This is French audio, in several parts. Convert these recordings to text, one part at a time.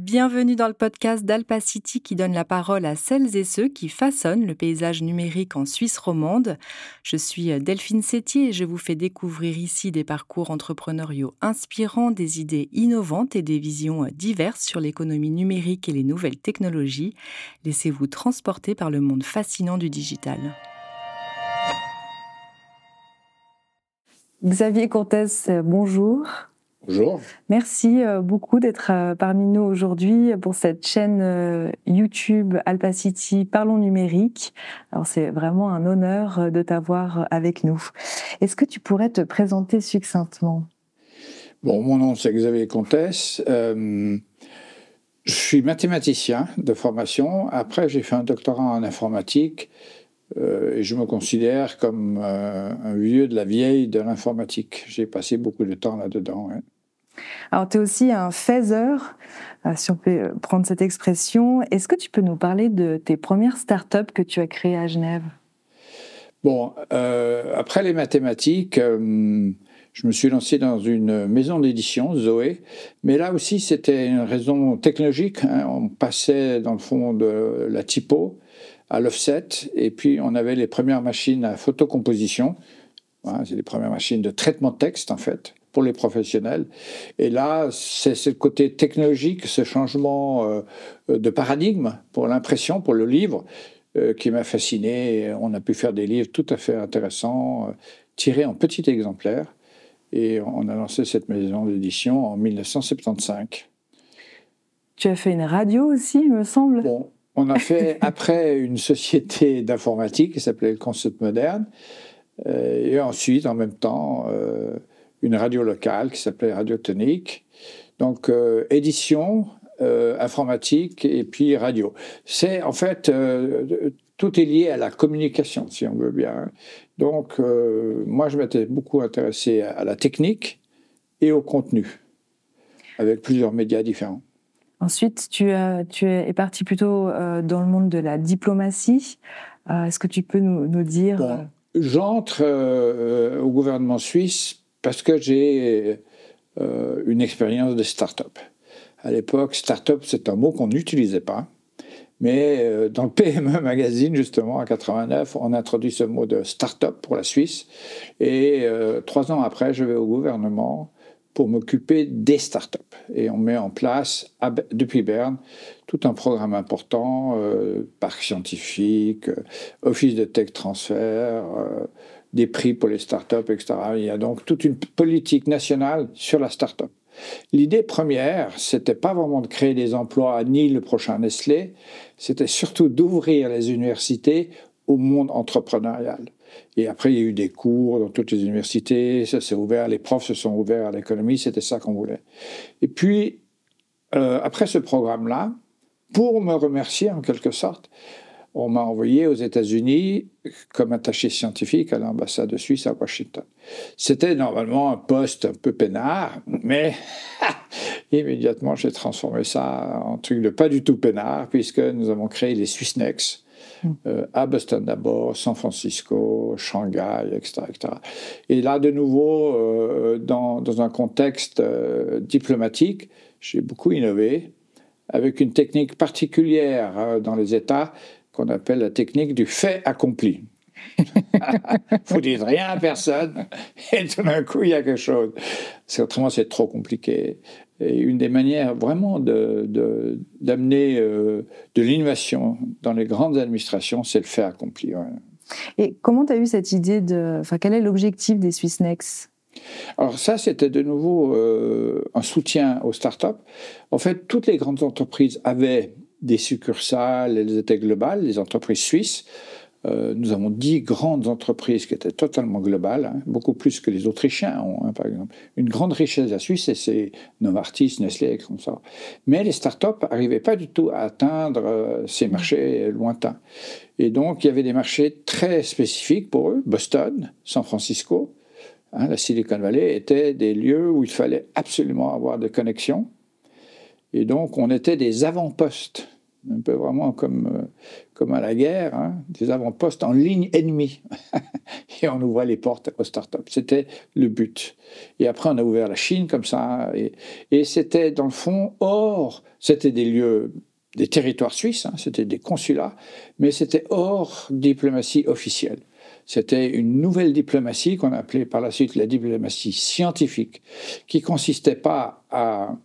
Bienvenue dans le podcast d'Alpacity qui donne la parole à celles et ceux qui façonnent le paysage numérique en Suisse romande. Je suis Delphine Sétier et je vous fais découvrir ici des parcours entrepreneuriaux inspirants, des idées innovantes et des visions diverses sur l'économie numérique et les nouvelles technologies. Laissez-vous transporter par le monde fascinant du digital. Xavier Cortès, bonjour. Bonjour. Merci euh, beaucoup d'être euh, parmi nous aujourd'hui pour cette chaîne euh, YouTube Alpacity Parlons numérique. Alors c'est vraiment un honneur de t'avoir avec nous. Est-ce que tu pourrais te présenter succinctement? Bon, mon nom c'est Xavier Comtesse. je suis mathématicien de formation. Après, j'ai fait un doctorat en informatique et je me considère comme un vieux de la vieille de l'informatique. J'ai passé beaucoup de temps là-dedans. Alors, tu es aussi un faiseur, euh, si on peut euh, prendre cette expression. Est-ce que tu peux nous parler de tes premières startups que tu as créées à Genève? Bon, euh, après les mathématiques, je me suis lancé dans une maison d'édition, Zoé, mais là aussi c'était une raison technologique. Hein. On passait dans le fond de la typo à l'offset, et puis on avait les premières machines à photocomposition. c'est les premières machines de traitement de texte en fait pour les professionnels. Et là, c'est ce côté technologique, ce changement euh, de paradigme pour l'impression, pour le livre, euh, qui m'a fasciné. On a pu faire des livres tout à fait intéressants, euh, tirés en petits exemplaires. Et on a lancé cette maison d'édition en 1975. Tu as fait une radio aussi, il me semble. Bon, on a fait après une société d'informatique qui s'appelait le Concept Moderne. et ensuite, en même temps, une radio locale qui s'appelait Radio Tonique. Donc, euh, édition, euh, informatique et puis radio. C'est en fait, euh, tout est lié à la communication, si on veut bien. Donc, moi, je m'étais beaucoup intéressé à, la technique et au contenu, avec plusieurs médias différents. Ensuite, tu, tu es parti plutôt dans le monde de la diplomatie. Est-ce que tu peux nous, nous dire... J'entre au gouvernement suisse parce que j'ai euh, une expérience de start-up. À l'époque, start-up, c'est un mot qu'on n'utilisait pas. Mais euh, dans le PME Magazine, justement, en 89, on introduit ce mot de start-up pour la Suisse. Et euh, trois ans après, je vais au gouvernement pour m'occuper des start-up. Et on met en place, depuis Berne, tout un programme important, parc scientifique, office de tech transfert, des prix pour les startups, etc. Il y a donc toute une politique nationale sur la start-up. L'idée première, c'était pas vraiment de créer des emplois ni le prochain Nestlé, c'était surtout d'ouvrir les universités au monde entrepreneurial. Et après, il y a eu des cours dans toutes les universités, ça s'est ouvert, les profs se sont ouverts à l'économie, c'était ça qu'on voulait. Et puis, euh, après ce programme-là, pour me remercier en quelque sorte, on m'a envoyé aux États-Unis comme attaché scientifique à l'ambassade de Suisse à Washington. C'était normalement un poste un peu peinard, mais immédiatement j'ai transformé ça en truc de pas du tout peinard, puisque nous avons créé les Swissnex. Euh, à Boston d'abord, San Francisco, Shanghai, etc. Et là, de nouveau, euh, dans, un contexte euh, diplomatique, j'ai beaucoup innové avec une technique particulière dans les États qu'on appelle la technique du fait accompli. Vous dites rien à personne et tout d'un coup il y a quelque chose. Autrement c'est trop compliqué. Et une des manières vraiment de, d'amener euh, de, l'innovation dans les grandes administrations, c'est le fait accompli. Et comment tu as eu cette idée de... Enfin, quel est l'objectif des Swissnex alors ça, c'était de nouveau euh, un soutien aux startups. En fait, toutes les grandes entreprises avaient des succursales, elles étaient globales, les entreprises suisses. Euh, nous avons dix grandes entreprises qui étaient totalement globales, hein, beaucoup plus que les Autrichiens ont, hein, par exemple. Une grande richesse de la Suisse, c'est Novartis, Nestlé, comme ça. Mais les startups n'arrivaient pas du tout à atteindre euh, ces marchés lointains. Et donc, il y avait des marchés très spécifiques pour eux. Boston, San Francisco, hein, la Silicon Valley étaient des lieux où il fallait absolument avoir des connexions et donc, on était des avant-postes, un peu vraiment comme, euh, comme à la guerre, hein, des avant-postes en ligne ennemie. et on ouvrait les portes aux startups. C'était le but. Et après, on a ouvert la Chine comme ça. Et, c'était, dans le fond, hors, c'était des lieux, des territoires suisses, hein, c'était des consulats, mais c'était hors diplomatie officielle. C'était une nouvelle diplomatie qu'on appelait par la suite la diplomatie scientifique, qui consistait pas à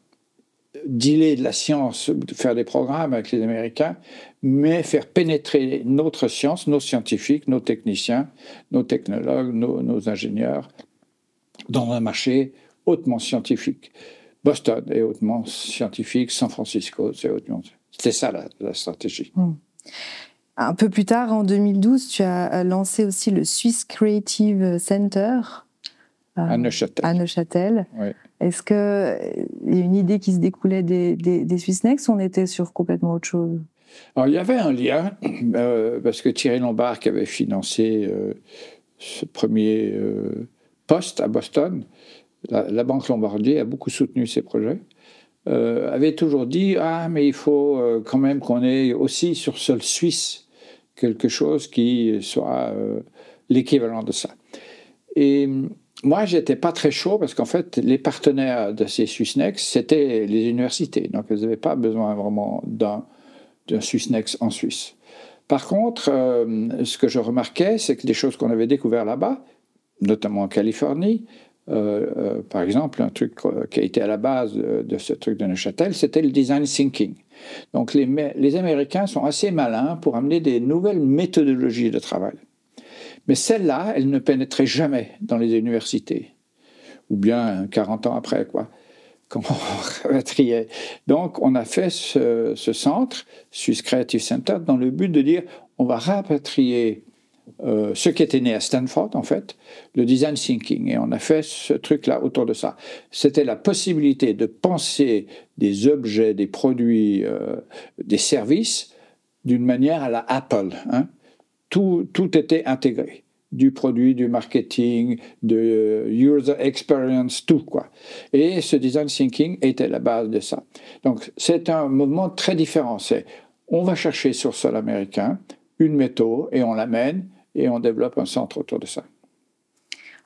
dealer de la science, faire des programmes avec les Américains, mais faire pénétrer notre science, nos scientifiques, nos techniciens, nos technologues, nos, ingénieurs dans un marché hautement scientifique. Boston est hautement scientifique, San Francisco, c'est hautement. C'était ça la, stratégie. Hmm. Un peu plus tard, en 2012, tu as lancé aussi le Swiss Creative Center. Euh, à Neuchâtel. À Neuchâtel. Oui. Est-ce qu'il y a une idée qui se découlait des, des, Swissnex ou on était sur complètement autre chose? Alors, il y avait un lien, euh, parce que Thierry Lombard, qui avait financé euh, ce premier euh, poste à Boston, la, Banque Lombardie a beaucoup soutenu ces projets, avait toujours dit Ah, mais il faut quand même qu'on ait aussi sur sol suisse quelque chose qui soit l'équivalent de ça. Et moi, j'étais pas très chaud parce qu'en fait, les partenaires de ces Swissnex, c'était les universités. Donc, elles n'avaient pas besoin vraiment d'un, d'un Swissnex en Suisse. Par contre, euh, ce que je remarquais, c'est que des choses qu'on avait découvertes là-bas, notamment en Californie, euh, euh, par exemple, un truc qui a été à la base de, ce truc de Neuchâtel, c'était le design thinking. Donc, les, les Américains sont assez malins pour amener des nouvelles méthodologies de travail. Mais celle-là, elle ne pénétrait jamais dans les universités. Ou bien 40 ans après, quoi. Quand on rapatriait. Donc, on a fait ce, centre, Swiss Creative Center, dans le but de dire on va rapatrier euh, ce qui était né à Stanford, en fait, le design thinking. Et on a fait ce truc-là autour de ça. C'était la possibilité de penser des objets, des produits, euh, des services d'une manière à la Apple. Hein tout, était intégré du produit, du marketing, de user experience, tout quoi. Et ce design thinking était la base de ça. Donc c'est un mouvement très différent. C'est on va chercher sur sol américain une méthode et on l'amène et on développe un centre autour de ça.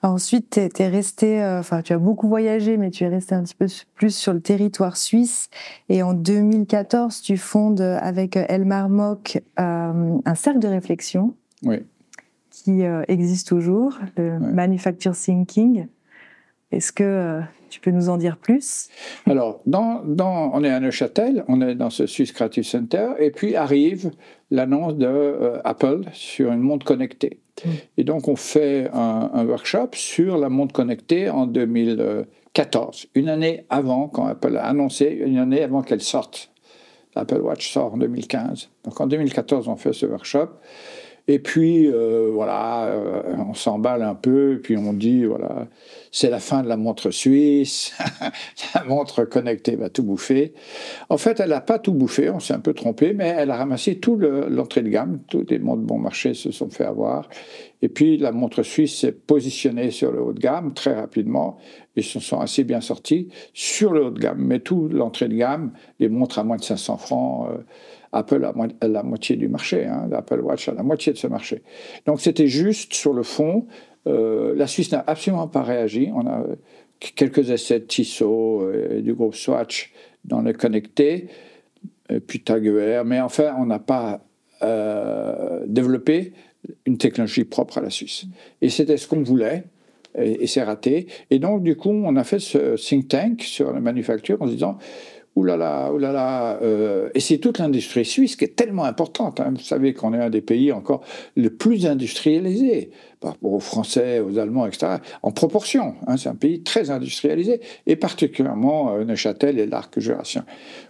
Ensuite, tu es, resté, euh, enfin, tu as beaucoup voyagé, mais tu es resté un petit peu plus sur le territoire suisse. Et en 2014, tu fondes avec Elmar Mock euh, un cercle de réflexion oui. qui euh, existe toujours, le Manufacture Thinking. Est-ce que euh, tu peux nous en dire plus? Alors, dans, dans, on est à Neuchâtel, on est dans ce Swiss Creative Center, et puis arrive l'annonce de euh, Apple sur une montre connectée. Mm. Et donc, on fait un, un, workshop sur la montre connectée en 2014, une année avant, quand Apple a annoncé, une année avant qu'elle sorte. L'Apple Watch sort en 2015. Donc, en 2014, on fait ce workshop. Et puis, euh, voilà, euh, on s'emballe un peu, puis on dit, voilà, c'est la fin de la montre suisse, la montre connectée va tout bouffer. En fait, elle n'a pas tout bouffé, on s'est un peu trompé, mais elle a ramassé tout l'entrée de gamme, tous les montres bon marché se sont fait avoir. Et puis, la montre suisse s'est positionnée sur le haut de gamme très rapidement, et se sont assez bien sortis sur le haut de gamme. Mais tout l'entrée de gamme, les montres à moins de 500 francs, euh, Apple a la moitié du marché, hein, l'Apple Watch a la moitié de ce marché. Donc c'était juste sur le fond. Euh, la Suisse n'a absolument pas réagi. On a quelques essais de Tissot euh, et du groupe Swatch dans le connecté, puis Tag mais enfin on n'a pas euh, développé une technologie propre à la Suisse. Et c'était ce qu'on voulait et, et c'est raté. Et donc, du coup, on a fait ce think tank sur la manufacture en se disant Ouh là et c'est toute l'industrie suisse qui est tellement importante. Hein. Vous savez qu'on est un des pays encore le plus industrialisé par rapport aux Français, aux Allemands, etc. En proportion. Hein. C'est un pays très industrialisé. Et particulièrement euh, Neuchâtel et l'arc jurassien,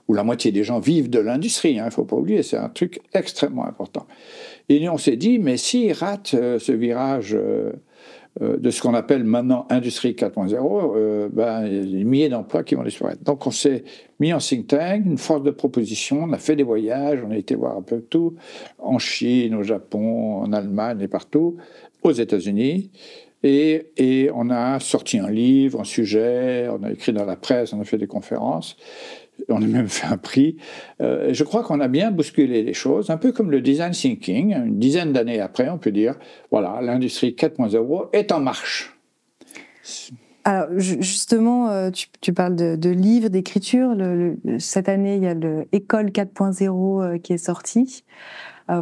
où la moitié des gens vivent de l'industrie. Il hein. ne faut pas oublier, c'est un truc extrêmement important. Et on s'est dit, mais s'ils ratent euh, ce virage euh, de ce qu'on appelle maintenant Industrie 4.0, euh, ben, il y a des milliers d'emplois qui vont disparaître. Donc on s'est mis en think tank, une force de proposition, on a fait des voyages, on a été voir un peu tout, en Chine, au Japon, en Allemagne et partout, aux États-Unis. Et, et, on a sorti un livre, un sujet, on a écrit dans la presse, on a fait des conférences on a même fait un prix. Euh, je crois qu'on a bien bousculé les choses, un peu comme le design thinking. Une dizaine d'années après, on peut dire, voilà, l'industrie 4.0 est en marche. Alors justement, euh, tu, parles de, livres, d'écriture. cette année, il y a l'École 4.0 euh, qui est sortie.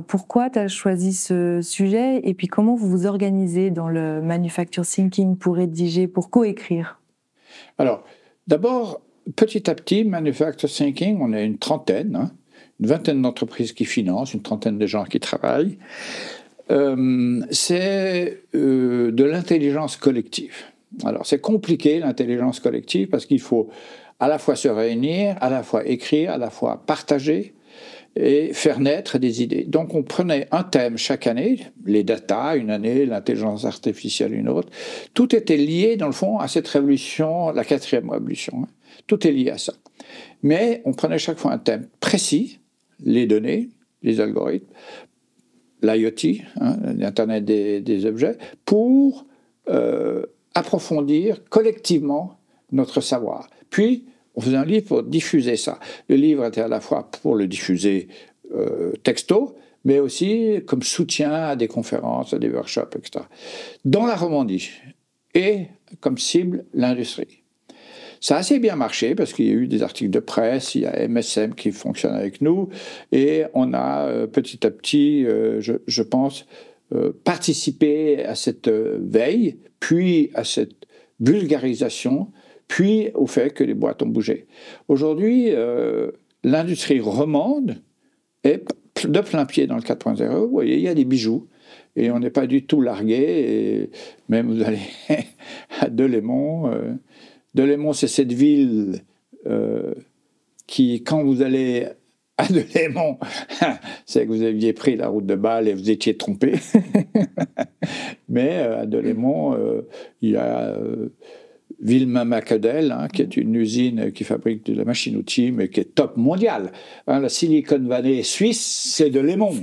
pourquoi tu as choisi ce sujet? Et puis comment vous vous organisez dans le manufacture thinking pour rédiger, pour coécrire? Alors, d'abord, petit à petit, Manufacture Thinking, on est une trentaine, hein, une vingtaine d'entreprises qui financent, une trentaine de gens qui travaillent. Euh, c'est euh, de l'intelligence collective. Alors, c'est compliqué, l'intelligence collective, parce qu'il faut à la fois se réunir, à la fois écrire, à la fois partager et faire naître des idées. Donc, on prenait un thème chaque année, les data une année, l'intelligence artificielle une autre. Tout était lié, dans le fond, à cette révolution, la quatrième révolution. Tout est lié à ça. Mais on prenait chaque fois un thème précis, les données, les algorithmes, l'IoT, hein, l'Internet des, objets, pour euh, approfondir collectivement notre savoir. Puis, on faisait un livre pour diffuser ça. Le livre était à la fois pour le diffuser euh, texto, mais aussi comme soutien à des conférences, à des workshops, etc. Dans la Romandie, et comme cible l'industrie. Ça a assez bien marché parce qu'il y a eu des articles de presse, il y a MSM qui fonctionne avec nous et on a euh, petit à petit, euh, je, pense, euh, participé à cette veille, puis à cette vulgarisation, puis au fait que les boîtes ont bougé. Aujourd'hui, l'industrie romande est de plein pied dans le 4.0. Vous voyez, il y a des bijoux et on n'est pas du tout largué. Même vous allez à Delémont, Delémont, c'est cette ville euh, qui, quand vous allez à Delémont, c'est que vous aviez pris la route de Bâle et vous étiez trompé. Mais euh, à Delémont, euh, il y a Villemain Macadel, hein, qui est une usine qui fabrique de la machine-outil, mais qui est top mondial. Hein, la Silicon Valley suisse, c'est de Lémont.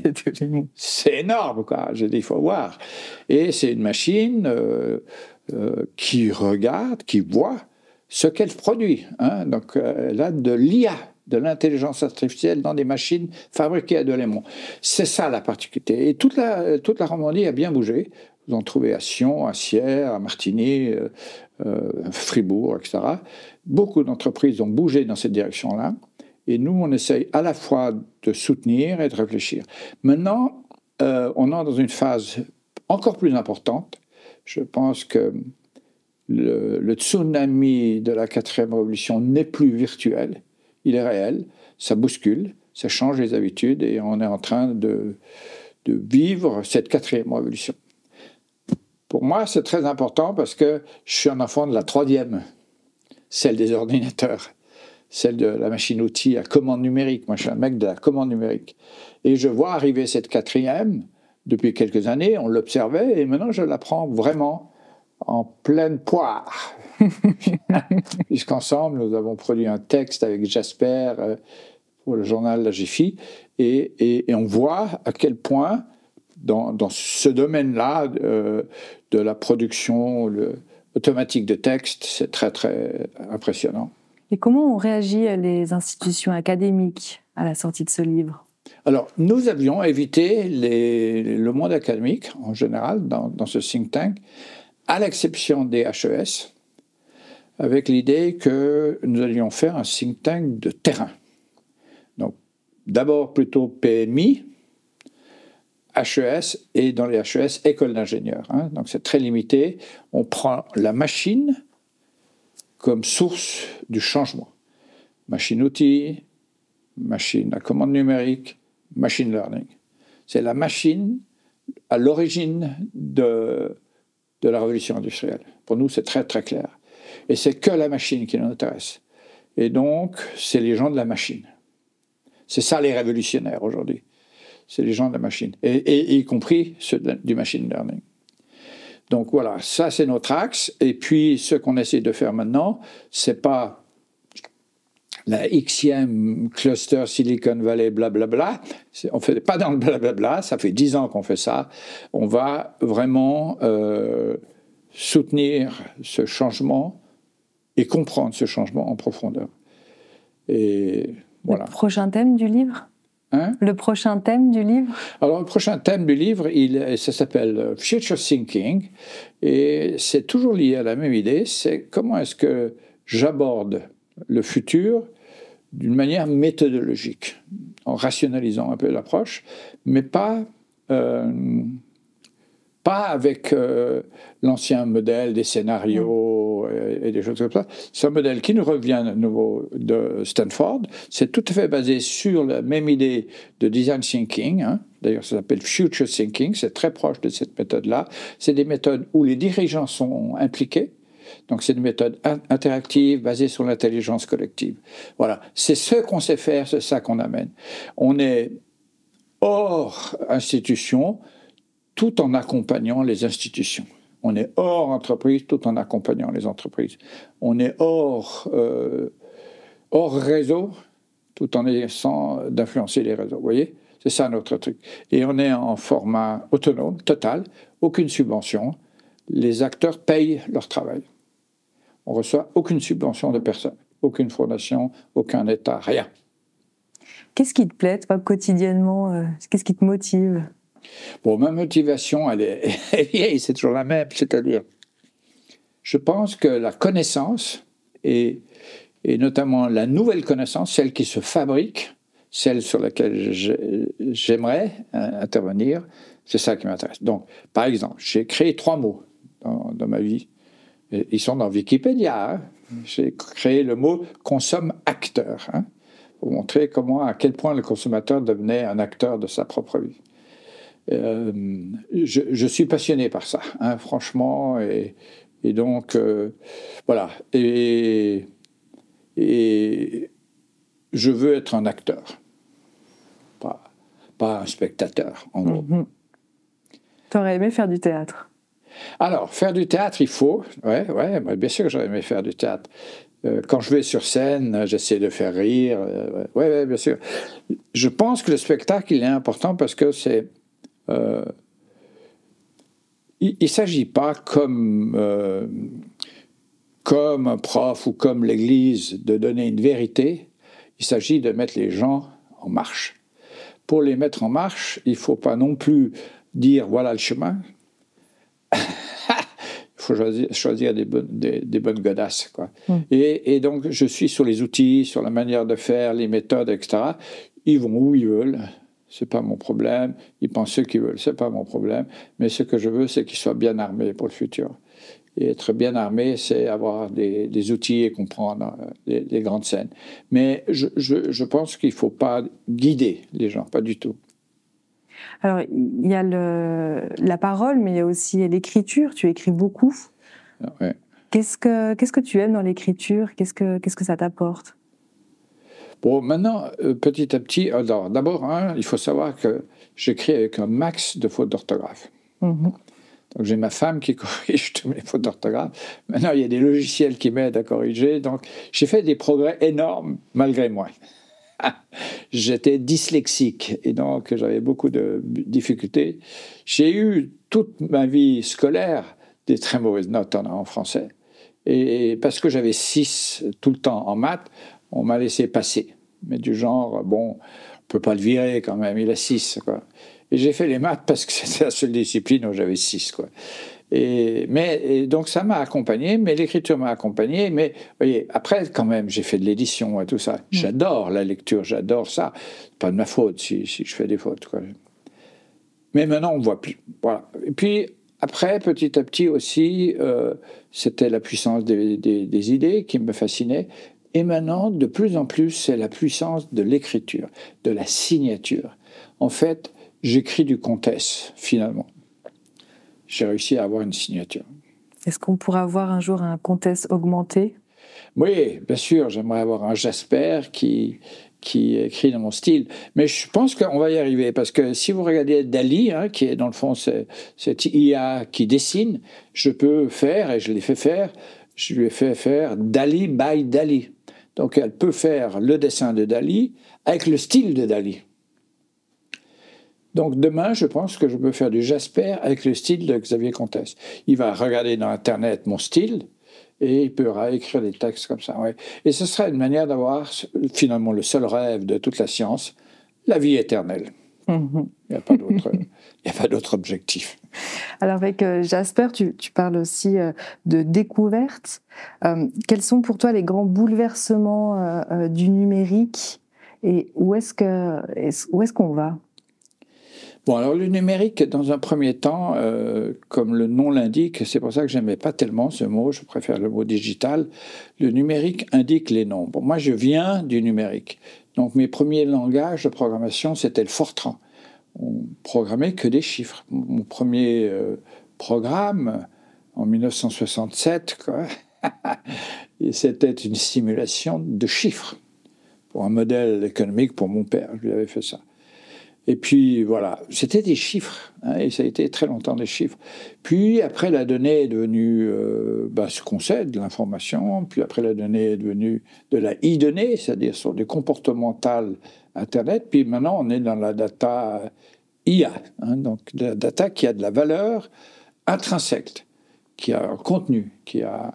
C'est énorme, quoi. J'ai dit, il faut voir. Et c'est une machine qui regarde, qui voit, ce qu'elle produit. Hein. Donc euh, là, de l'IA, de l'intelligence artificielle dans des machines fabriquées à Delémont. C'est ça la particularité. Et toute la, toute la Romandie a bien bougé. Vous en trouvez à Sion, à Sierre, à Martigny, euh, euh, Fribourg, etc. Beaucoup d'entreprises ont bougé dans cette direction-là. Et nous, on essaye à la fois de soutenir et de réfléchir. Maintenant, on est dans une phase encore plus importante. Je pense que le, tsunami de la quatrième révolution n'est plus virtuel, il est réel, ça bouscule, ça change les habitudes et on est en train de, vivre cette quatrième révolution. Pour moi, c'est très important parce que je suis un enfant de la troisième, celle des ordinateurs, celle de la machine-outil à commande numérique. Moi, je suis un mec de la commande numérique. Et je vois arriver cette quatrième depuis quelques années, on l'observait, et maintenant je l'apprends vraiment en pleine poire. Puisqu'ensemble, nous avons produit un texte avec Jasper euh, pour le journal La Jiffy, et, on voit à quel point, dans, ce domaine-là euh, de la production automatique de texte, c'est très, très impressionnant. Et comment ont réagi les institutions académiques à la sortie de ce livre? Alors, nous avions évité le monde académique en général dans, dans ce think tank à l'exception des HES, avec l'idée que nous allions faire un think tank de terrain. Donc, d'abord plutôt PMI, HES et dans les HES, école d'ingénieurs. Hein. Donc, c'est très limité. On prend la machine comme source du changement. Machine-outil, machine à commande numérique, machine learning. C'est la machine à l'origine de de la révolution industrielle. Pour nous, c'est très très clair. Et c'est que la machine qui nous intéresse. Et donc, c'est les gens de la machine. C'est ça les révolutionnaires aujourd'hui. C'est les gens de la machine, et, y compris ceux du machine learning. Donc voilà, ça c'est notre axe. Et puis ce qu'on essaie de faire maintenant, c'est pas la Xème cluster Silicon Valley, blablabla. On ne fait pas dans le blablabla, ça fait dix ans qu'on fait ça. On va vraiment euh, soutenir ce changement et comprendre ce changement en profondeur. Et voilà. Le prochain thème du livre? Hein? Le prochain thème du livre? Alors, le prochain thème du livre, il, ça s'appelle Future Thinking, et c'est toujours lié à la même idée, c'est comment est-ce que j'aborde le futur d'une manière méthodologique, en rationalisant un peu l'approche, mais pas euh, pas avec euh, l'ancien modèle des scénarios et, des choses comme ça. C'est un modèle qui nous revient de nouveau de Stanford. C'est tout à fait basé sur la même idée de design thinking. Hein. D'ailleurs, ça s'appelle future thinking. C'est très proche de cette méthode-là. C'est des méthodes où les dirigeants sont impliqués. Donc, c'est une méthode interactive basée sur l'intelligence collective. Voilà. C'est ce qu'on sait faire, c'est ça qu'on amène. On est hors institution, tout en accompagnant les institutions. On est hors entreprise tout en accompagnant les entreprises. On est hors, euh, hors réseau tout en essayant d'influencer les réseaux. Vous voyez? C'est ça notre truc. Et on est en format autonome, total, aucune subvention. Les acteurs payent leur travail. On reçoit aucune subvention de personne, aucune fondation, aucun État, rien. Qu'est-ce qui te plaît, toi, quotidiennement euh, Qu'est-ce qui te motive? Bon, ma motivation, elle est vieille, c'est toujours la même, c'est-à-dire, je pense que la connaissance, et, et notamment la nouvelle connaissance, celle qui se fabrique, celle sur laquelle j'aimerais euh, intervenir, c'est ça qui m'intéresse. Donc, par exemple, j'ai créé trois mots dans, ma vie. Ils sont dans Wikipédia. Hein. J'ai créé le mot consomme-acteur, hein, pour montrer comment, à quel point le consommateur devenait un acteur de sa propre vie. Euh, je, suis passionné par ça, hein, franchement, et, donc euh, voilà. Et, je veux être un acteur, pas, un spectateur, en gros. Mhm. T'aurais aimé faire du théâtre? Alors, faire du théâtre, il faut. Ouais, ouais, bien sûr que j'aurais aimé faire du théâtre. Euh, quand je vais sur scène, j'essaie de faire rire. ouais, ouais, bien sûr. Je pense que le spectacle, il est important parce que c'est euh, il ne s'agit pas comme, euh, comme un prof ou comme l'Église de donner une vérité, il s'agit de mettre les gens en marche. Pour les mettre en marche, il ne faut pas non plus dire voilà le chemin. Il faut choisir, des, bonnes, des, bonnes godasses. Quoi. Hmm. Et, et, donc, je suis sur les outils, sur la manière de faire, les méthodes, etc. Ils vont où ils veulent c'est pas mon problème. Ils pensent ce qu'ils veulent, c'est pas mon problème. Mais ce que je veux, c'est qu'ils soient bien armés pour le futur. Et être bien armé, c'est avoir des, outils et comprendre euh, les, grandes scènes. Mais je, je, pense qu'il ne faut pas guider les gens, pas du tout. Alors, il y a le, la parole, mais il y a aussi l'écriture. Tu écris beaucoup. Ouais. Qu'est-ce que, qu'est-ce que tu aimes dans l'écriture? Qu'est-ce que, qu'est-ce que ça t'apporte? Bon, maintenant, euh, petit à petit, alors d'abord, hein, il faut savoir que j'écris avec un max de fautes d'orthographe. Mhm. Donc j'ai ma femme qui corrige toutes mes fautes d'orthographe. Maintenant, il y a des logiciels qui m'aident à corriger. Donc j'ai fait des progrès énormes malgré moi. J'étais dyslexique et donc j'avais beaucoup de difficultés. J'ai eu toute ma vie scolaire des très mauvaises notes en, français. Et parce que j'avais 6 tout le temps en maths, on m'a laissé passer. Mais du genre, bon, on peut pas le virer quand même, il a 6, quoi. Et j'ai fait les maths parce que c'était la seule discipline où j'avais 6, quoi. Et, mais, donc ça m'a accompagné, mais l'écriture m'a accompagné. Mais voyez, après, quand même, j'ai fait de l'édition et tout ça. Mm. J'adore la lecture, j'adore ça. Pas de ma faute si, si, je fais des fautes. Quoi. Mais maintenant, on ne voit plus. Voilà. Et puis, après, petit à petit aussi, euh, c'était la puissance des, des, idées qui me fascinait. Et maintenant, de plus en plus, c'est la puissance de l'écriture, de la signature. En fait, j'écris du comtesse, finalement. J'ai réussi à avoir une signature. Est-ce qu'on pourra avoir un jour un comtesse augmenté Oui, bien sûr, j'aimerais avoir un Jasper qui, qui écrit dans mon style. Mais je pense qu'on va y arriver, parce que si vous regardez Dali, hein, qui est dans le fond cette IA qui dessine, je peux faire, et je l'ai fait faire, je lui ai fait faire Dali by Dali. Donc elle peut faire le dessin de Dali avec le style de Dali. Donc demain, je pense que je peux faire du Jasper avec le style de Xavier Comtesse. Il va regarder dans Internet mon style Et il pourra écrire des textes comme ça. Ouais. Et ce sera une manière d'avoir finalement le seul rêve de toute la science, la vie éternelle. Il n'y a pas d'autre objectif. Alors avec euh, Jasper, tu, parles aussi euh, de découverte. Euh, quels sont pour toi les grands bouleversements du numérique et où est-ce qu'on est, qu'on va? Bon, alors le numérique, dans un premier temps, comme le nom l'indique, c'est pour ça que j'aimais pas tellement ce mot, je préfère le mot digital. Le numérique indique les nombres. moi, je viens du numérique. Donc mes premiers langages de programmation, c'était le Fortran. On programmait que des chiffres. Mon premier euh, programme, en 1967, c'était une simulation de chiffres pour un modèle économique pour mon père. Je lui avais fait ça. Et puis voilà, c'était des chiffres, hein, et ça a été très longtemps des chiffres. Puis après, la donnée est devenue euh, bah, ce qu'on sait, de l'information. Puis après, la donnée est devenue de la e-donnée, c'est-à-dire sur des comportementales Internet. Puis maintenant, on est dans la data IA, hein, donc la data qui a de la valeur intrinsèque, qui a un contenu, qui, a,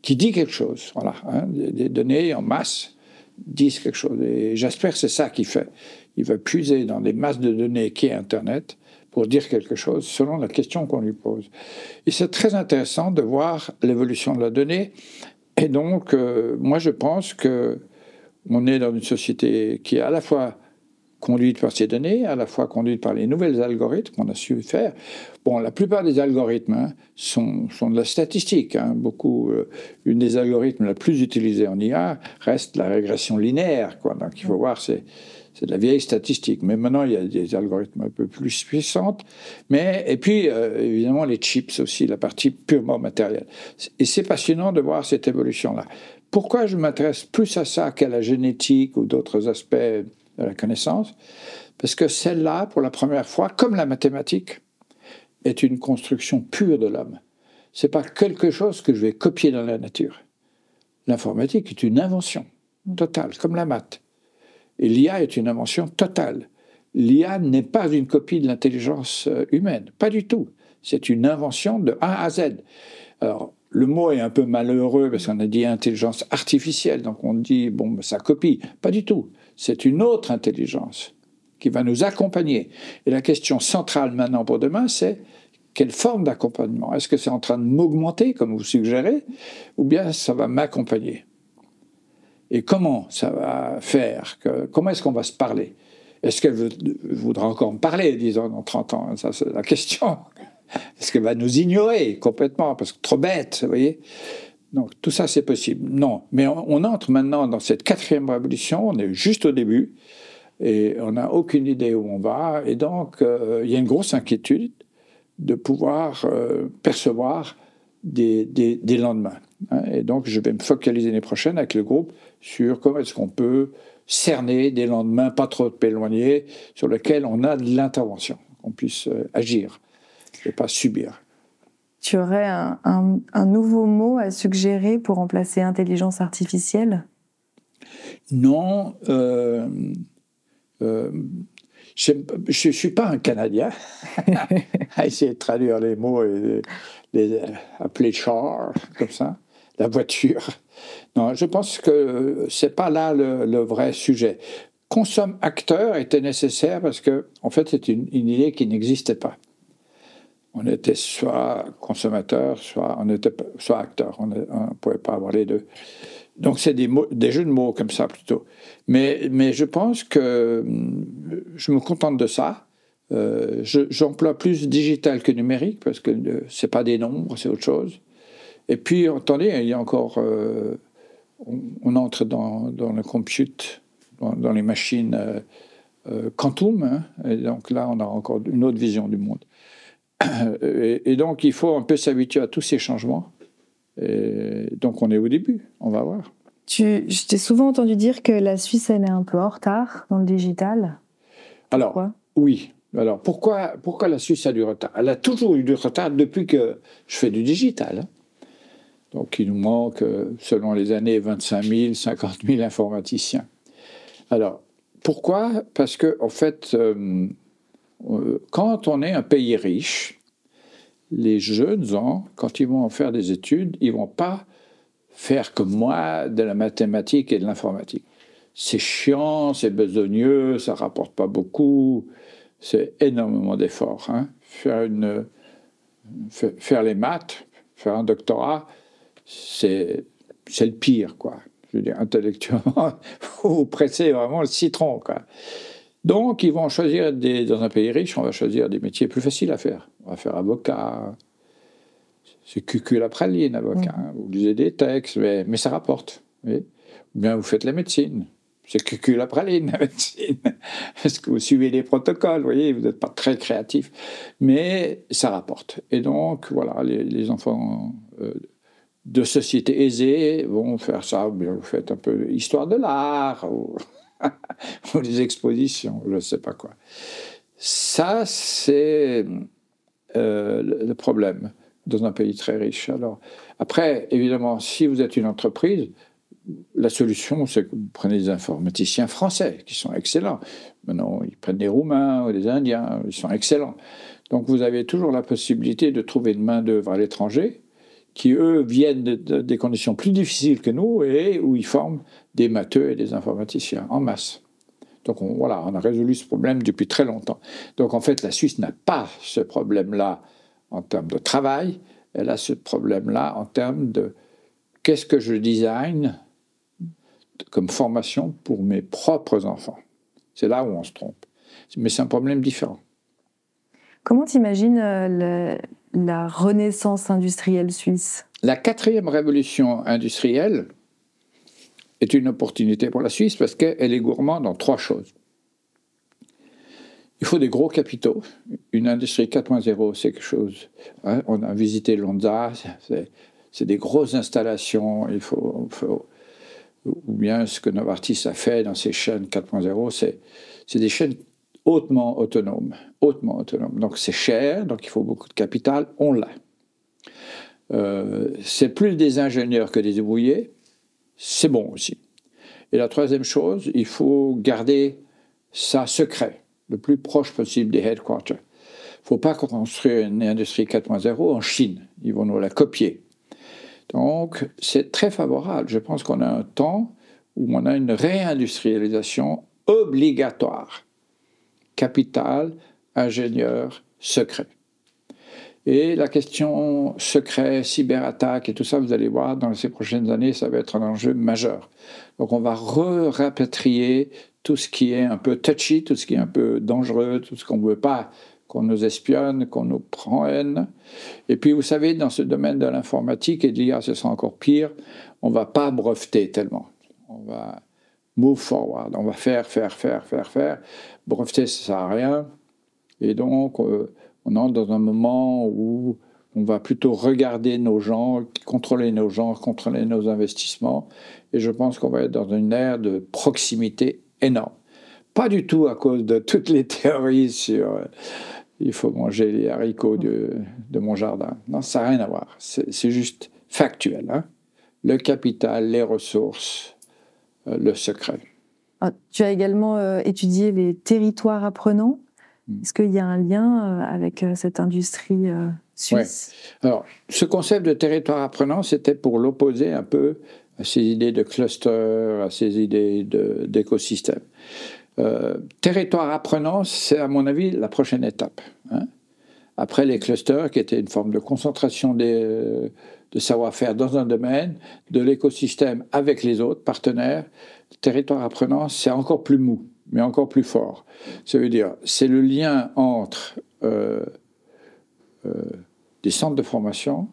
qui dit quelque chose. Voilà, hein, des données en masse disent quelque chose. Et j'espère que c'est ça qu'il fait il va puiser dans des masses de données qui est Internet pour dire quelque chose selon la question qu'on lui pose. Et c'est très intéressant de voir l'évolution de la donnée. Et donc, euh, moi, je pense que on est dans une société qui est à la fois conduite par ces données, à la fois conduite par les nouvelles algorithmes qu'on a su faire. Bon, la plupart des algorithmes hein, sont, sont, de la statistique. Hein. Beaucoup, euh, une des algorithmes la plus utilisée en IA reste la régression linéaire. Quoi. Donc, il faut voir, c'est c'est de la vieille statistique. Mais maintenant, il y a des algorithmes un peu plus puissants. Mais, et puis, euh, évidemment, les chips aussi, la partie purement matérielle. Et c'est passionnant de voir cette évolution-là. Pourquoi je m'intéresse plus à ça qu'à la génétique ou d'autres aspects de la connaissance? Parce que celle-là, pour la première fois, comme la mathématique, est une construction pure de l'homme. C'est pas quelque chose que je vais copier dans la nature. L'informatique est une invention totale, comme la maths. L'IA est une invention totale. L'IA n'est pas une copie de l'intelligence euh, humaine, pas du tout. C'est une invention de A à Z. Alors, le mot est un peu malheureux parce qu'on a dit intelligence artificielle, donc on dit, bon, ben, ça copie. Pas du tout. C'est une autre intelligence qui va nous accompagner. Et la question centrale maintenant pour demain, c'est quelle forme d'accompagnement? Est-ce que c'est en train de m'augmenter, comme vous suggérez, ou bien ça va m'accompagner? Et comment ça va faire Comment est-ce qu'on va se parler? Est-ce qu'elle voudra encore me parler, disons, dans 30 ans? Ça, c'est la question. Est-ce qu'elle va nous ignorer complètement? Parce que trop bête, vous voyez? Donc, tout ça, c'est possible. Non. Mais on, entre maintenant dans cette quatrième révolution. On est juste au début. Et on n'a aucune idée où on va. Et donc, euh, il y a une grosse inquiétude de pouvoir euh, percevoir des, des lendemains. Hein. Et donc, je vais me focaliser l'année prochaine avec le groupe sur comment est-ce qu'on peut cerner des lendemains pas trop éloignés sur lesquels on a de l'intervention, qu'on puisse euh, agir et pas subir. Tu aurais un, nouveau mot à suggérer pour remplacer intelligence artificielle? Non. Euh, euh, je ne suis pas un Canadien à essayer de traduire les mots et les appeler char, comme ça la voiture. Non, je pense que c'est pas là le, vrai sujet. Consomme acteur était nécessaire parce que, en fait, c'est une, idée qui n'existait pas. On était soit consommateur, soit on était soit acteur. On ne pouvait pas avoir les deux. Donc c'est des, des, jeux de mots comme ça plutôt. Mais, je pense que je me contente de ça. Euh, j'emploie plus digital que numérique parce que c'est pas des nombres, c'est autre chose. Et puis, attendez, il y a encore. Euh, on, entre dans, le compute, dans, les machines euh, euh, quantum, hein, et donc là, on a encore une autre vision du monde. Et, donc, il faut un peu s'habituer à tous ces changements. Et donc, on est au début, on va voir. Tu, je t'ai souvent entendu dire que la Suisse, elle est un peu en retard dans le digital. Alors, oui. Alors, pourquoi, pourquoi la Suisse a du retard? Elle a toujours eu du retard depuis que je fais du digital. Hein. Donc il nous manque, euh, selon les années, 25 000, 50 000 informaticiens. Alors, pourquoi? Parce que, en fait, euh, euh, quand on est un pays riche, les jeunes gens, quand ils vont faire des études, ils vont pas faire comme moi de la mathématique et de l'informatique. C'est chiant, c'est besogneux, ça rapporte pas beaucoup, c'est énormément d'efforts. Hein. Faire, faire les maths, faire un doctorat, c'est le pire, quoi. Je veux dire, intellectuellement, vous pressez vraiment le citron, quoi. Donc, ils vont choisir, des, dans un pays riche, on va choisir des métiers plus faciles à faire. On va faire avocat, c'est cucul la praline, avocat. Vous lisez des textes, mais, mais ça rapporte. Ou bien vous faites la médecine. C'est cucul la praline, la médecine. Est-ce que vous suivez les protocoles, vous voyez, vous n'êtes pas très créatif. Mais ça rapporte. Et donc, voilà, les, enfants euh, de sociétés aisées vont faire ça. Vous faites un peu histoire de l'art, ou, ou des expositions, je ne sais pas quoi. Ça, c'est euh, le problème dans un pays très riche. Alors, après, évidemment, si vous êtes une entreprise, la solution, c'est que vous prenez des informaticiens français qui sont excellents. Maintenant, ils prennent des Roumains ou des Indiens, ils sont excellents. Donc, vous avez toujours la possibilité de trouver une main-d'œuvre à l'étranger qui, eux, viennent de, des conditions plus difficiles que nous et où ils forment des matheux et des informaticiens en masse. Donc, voilà, on a résolu ce problème depuis très longtemps. Donc, en fait, la Suisse n'a pas ce problème-là en termes de travail, elle a ce problème-là en termes de qu'est-ce que je design comme formation pour mes propres enfants. C'est là où on se trompe. Mais c'est un problème différent. Comment t'imagines euh, la renaissance industrielle suisse La quatrième révolution industrielle est une opportunité pour la Suisse parce qu'elle est gourmande en trois choses. Il faut des gros capitaux. Une industrie 4.0, c'est quelque chose. Hein. on a visité Lonza, c'est des grosses installations. Il faut, ou bien ce que Novartis a fait dans ses chaînes 4.0, c'est des chaînes hautement autonomes. Hautement autonomes. Donc c'est cher, donc il faut beaucoup de capital. On l'a. Euh, c'est plus des ingénieurs que des ouvriers. C'est bon aussi. Et la troisième chose, il faut garder ça secret le plus proche possible des headquarters. Il ne faut pas construire une industrie 4.0 en Chine. Ils vont nous la copier. Donc, c'est très favorable. Je pense qu'on a un temps où on a une réindustrialisation obligatoire. Capital, ingénieur, secret. Et la question secret, cyberattaque et tout ça, vous allez voir, dans ces prochaines années, ça va être un enjeu majeur. Donc on va rapatrier tout ce qui est un peu touchy, tout ce qui est un peu dangereux, tout ce qu'on ne veut pas qu'on nous espionne, qu'on nous prenne. Et puis, vous savez, dans ce domaine de l'informatique et de l'IA, ce sera encore pire, on ne va pas breveter tellement. On va move forward, on va faire, faire, faire, faire, faire. Breveter, ça ne sert à rien. Et donc, euh, on entre dans un moment où on va plutôt regarder nos gens, contrôler nos gens, contrôler nos investissements. Et je pense qu'on va être dans une ère de proximité énorme. Pas du tout à cause de toutes les théories sur euh, il faut manger les haricots de, de mon jardin. Non, ça n'a rien à voir. C'est juste factuel. Hein. Le capital, les ressources, le secret. Ah, tu as également euh, étudié les territoires apprenants. Hmm. Est-ce qu'il y a un lien avec cette industrie suisse? Alors, ce concept de territoire apprenant, c'était pour l'opposer un peu à ces idées de cluster, à ces idées d'écosystème. Euh, territoire apprenant, c'est à mon avis la prochaine étape. Hein. Après les clusters, qui étaient une forme de concentration des, de savoir-faire dans un domaine, de l'écosystème avec les autres partenaires, territoire apprenant, c'est encore plus mou, mais encore plus fort. Ça veut dire, c'est le lien entre euh, euh, des centres de formation,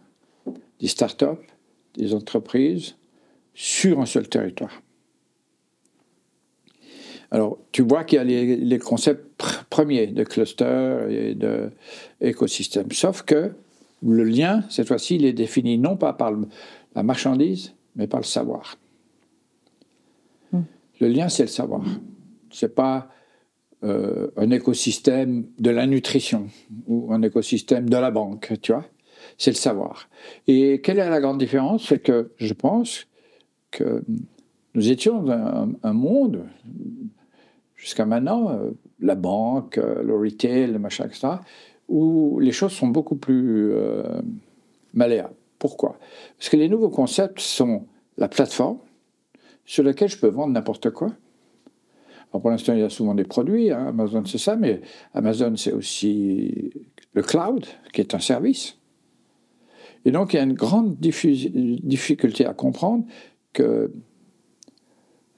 des startups, des entreprises, sur un seul territoire. Alors, tu vois qu'il y a les, concepts premiers de cluster et d'écosystème. Sauf que le lien, cette fois-ci, il est défini non pas par la marchandise, mais par le savoir. Hmm. Le lien, c'est le savoir. Ce n'est pas euh, un écosystème de la nutrition ou un écosystème de la banque, tu vois. C'est le savoir. Et quelle est la grande différence? C'est que je pense que nous étions dans un, monde, jusqu'à maintenant, euh, la banque, euh, le retail, le machin, etc., où les choses sont beaucoup plus euh, malléables. Pourquoi? Parce que les nouveaux concepts sont la plateforme sur laquelle je peux vendre n'importe quoi. Alors pour l'instant, il y a souvent des produits, hein, Amazon c'est ça, mais Amazon c'est aussi le cloud, qui est un service. Et donc il y a une grande difficulté à comprendre que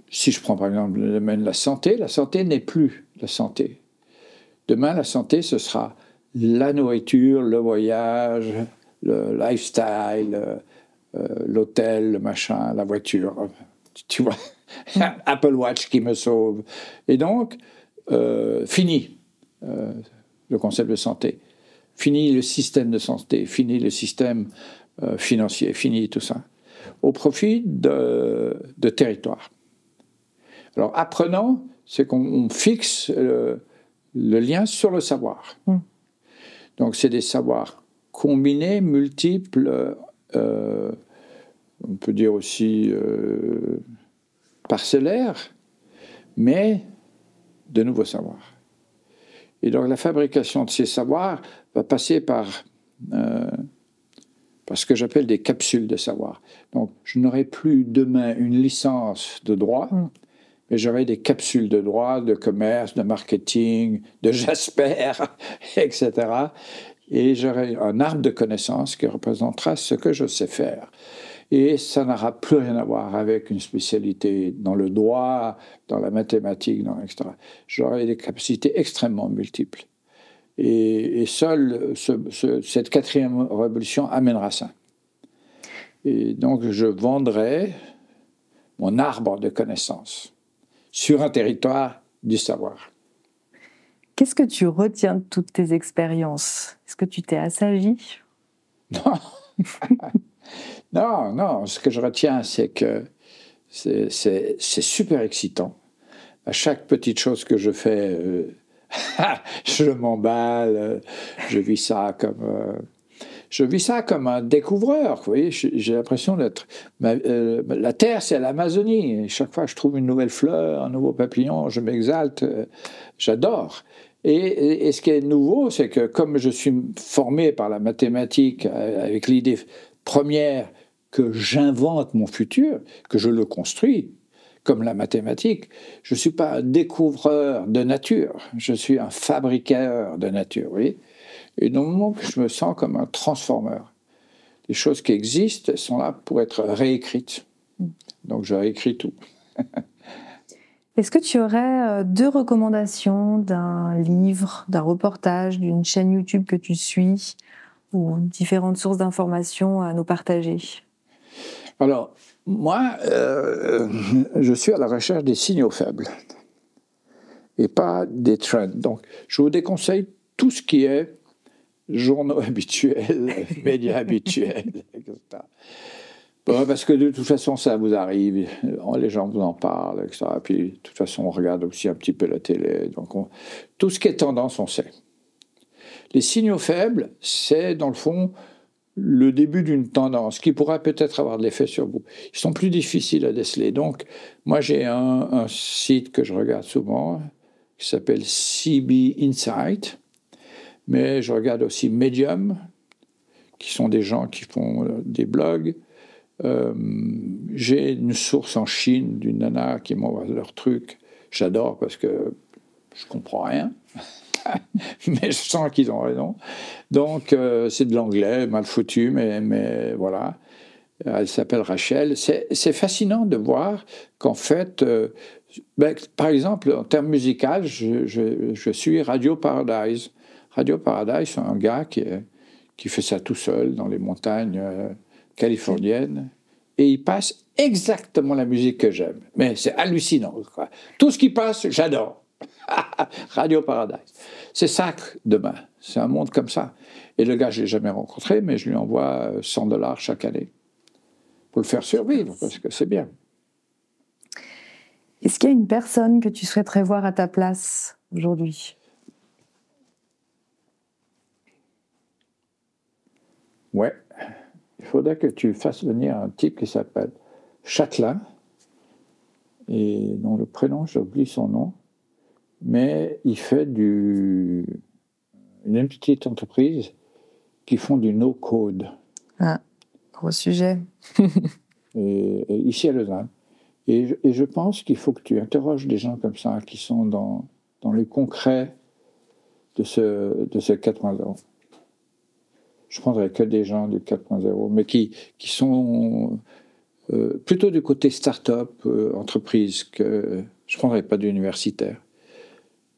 si je prends par exemple le domaine de la santé, la santé n'est plus la santé. Demain, la santé, ce sera la nourriture, le voyage, le lifestyle, euh, l'hôtel, le machin, la voiture. Tu vois, Apple Watch qui me sauve. Et donc, euh, fini euh, le concept de santé. Fini le système de santé, fini le système financier, fini tout ça. Au profit de, territoire. Alors, apprenant, c'est qu'on fixe le, lien sur le savoir. Hmm. Donc, c'est des savoirs combinés, multiples, euh, on peut dire aussi euh, parcellaires, mais de nouveaux savoirs. Et donc, la fabrication de ces savoirs va passer par, euh, par ce que j'appelle des capsules de savoir. Donc, je n'aurai plus demain une licence de droit. Mais j'aurai des capsules de droit, de commerce, de marketing, de Jasper, etc. Et j'aurai un arbre de connaissances qui représentera ce que je sais faire. Et ça n'aura plus rien à voir avec une spécialité dans le droit, dans la mathématique, dans, etc. J'aurai des capacités extrêmement multiples. Et, seule cette quatrième révolution amènera ça. Et donc je vendrai mon arbre de connaissances sur un territoire du savoir. Qu'est-ce que tu retiens de toutes tes expériences? Est-ce que tu t'es assagi? Non. non, non. Ce que je retiens, c'est que c'est super excitant. À chaque petite chose que je fais, euh, je m'emballe, je vis ça comme, euh, je vis ça comme un découvreur. Vous voyez, j'ai l'impression d'être. Euh, la Terre, c'est l'Amazonie. Chaque fois que je trouve une nouvelle fleur, un nouveau papillon, je m'exalte. Euh, j'adore. Et, ce qui est nouveau, c'est que comme je suis formé par la mathématique euh, avec l'idée première que j'invente mon futur, que je le construis, comme la mathématique, je ne suis pas un découvreur de nature, je suis un fabricateur de nature. Vous voyez et dans le moment que je me sens comme un transformeur, les choses qui existent sont là pour être réécrites. Donc je réécris tout. Est-ce que tu aurais euh, deux recommandations d'un livre, d'un reportage, d'une chaîne YouTube que tu suis ou différentes sources d'informations à nous partager? Alors, moi, euh, je suis à la recherche des signaux faibles et pas des trends. Donc, je vous déconseille tout ce qui est journaux habituels, médias habituels, etc. parce que de toute façon, ça vous arrive, les gens vous en parlent, etc. Puis de toute façon, on regarde aussi un petit peu la télé. Donc, tout ce qui est tendance, on sait. Les signaux faibles, c'est dans le fond le début d'une tendance qui pourra peut-être avoir de l'effet sur vous. Ils sont plus difficiles à déceler. Donc, moi, j'ai un site que je regarde souvent qui s'appelle CB Insight mais je regarde aussi Medium, qui sont des gens qui font euh, des blogs. Euh, j'ai une source en Chine d'une nana qui m'envoie leurs trucs. J'adore parce que je comprends rien, mais je sens qu'ils ont raison. Donc euh, c'est de l'anglais, mal foutu, mais, voilà. Elle s'appelle Rachel. C'est fascinant de voir qu'en fait, ben, par exemple, en termes musicaux, je, suis Radio Paradise. Radio Paradise, c'est un gars qui, qui fait ça tout seul dans les montagnes euh, californiennes. Et il passe exactement la musique que j'aime. Mais c'est hallucinant. Tout ce qui passe, j'adore. Radio Paradise. C'est ça demain. C'est un monde comme ça. Et le gars, je ne l'ai jamais rencontré, mais je lui envoie 100 dollars chaque année pour le faire survivre, parce que c'est bien. Est-ce qu'il y a une personne que tu souhaiterais voir à ta place aujourd'hui? Ouais, il faudrait que tu fasses venir un type qui s'appelle Châtelain, et dont le prénom, j'oublie son nom, mais il fait du, une petite entreprise qui font du no-code. Ah, gros sujet. et, ici à Lausanne. Et, je pense qu'il faut que tu interroges des gens comme ça qui sont dans, dans le concret de ce, de ce 4.0. Je prendrais que des gens du 4.0, mais qui, qui sont euh, plutôt du côté start-up, euh, entreprise, que je ne prendrais pas d'universitaire.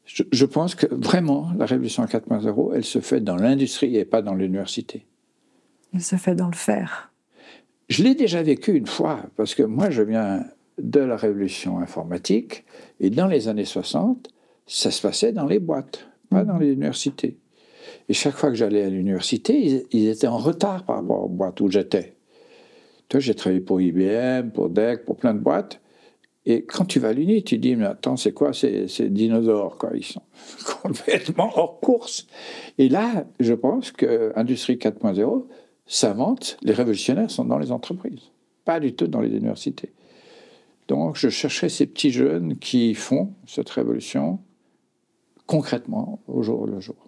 Je, je, pense que vraiment, la révolution 4.0, elle se fait dans l'industrie et pas dans l'université. Elle se fait dans le faire. Je l'ai déjà vécu une fois, parce que moi, je viens de la révolution informatique, et dans les années 60, ça se passait dans les boîtes, pas dans les universités. Et chaque fois que j'allais à l'université, ils, étaient en retard par rapport aux boîtes où j'étais. Toi, j'ai travaillé pour IBM, pour DEC, pour plein de boîtes. Et quand tu vas à l'Uni, tu dis, mais attends, c'est quoi? Ces, dinosaures quoi Ils sont complètement hors course. Et là, je pense que Industrie 4.0 s'invente, les révolutionnaires sont dans les entreprises, pas du tout dans les universités. Donc, je cherchais ces petits jeunes qui font cette révolution concrètement au jour le jour.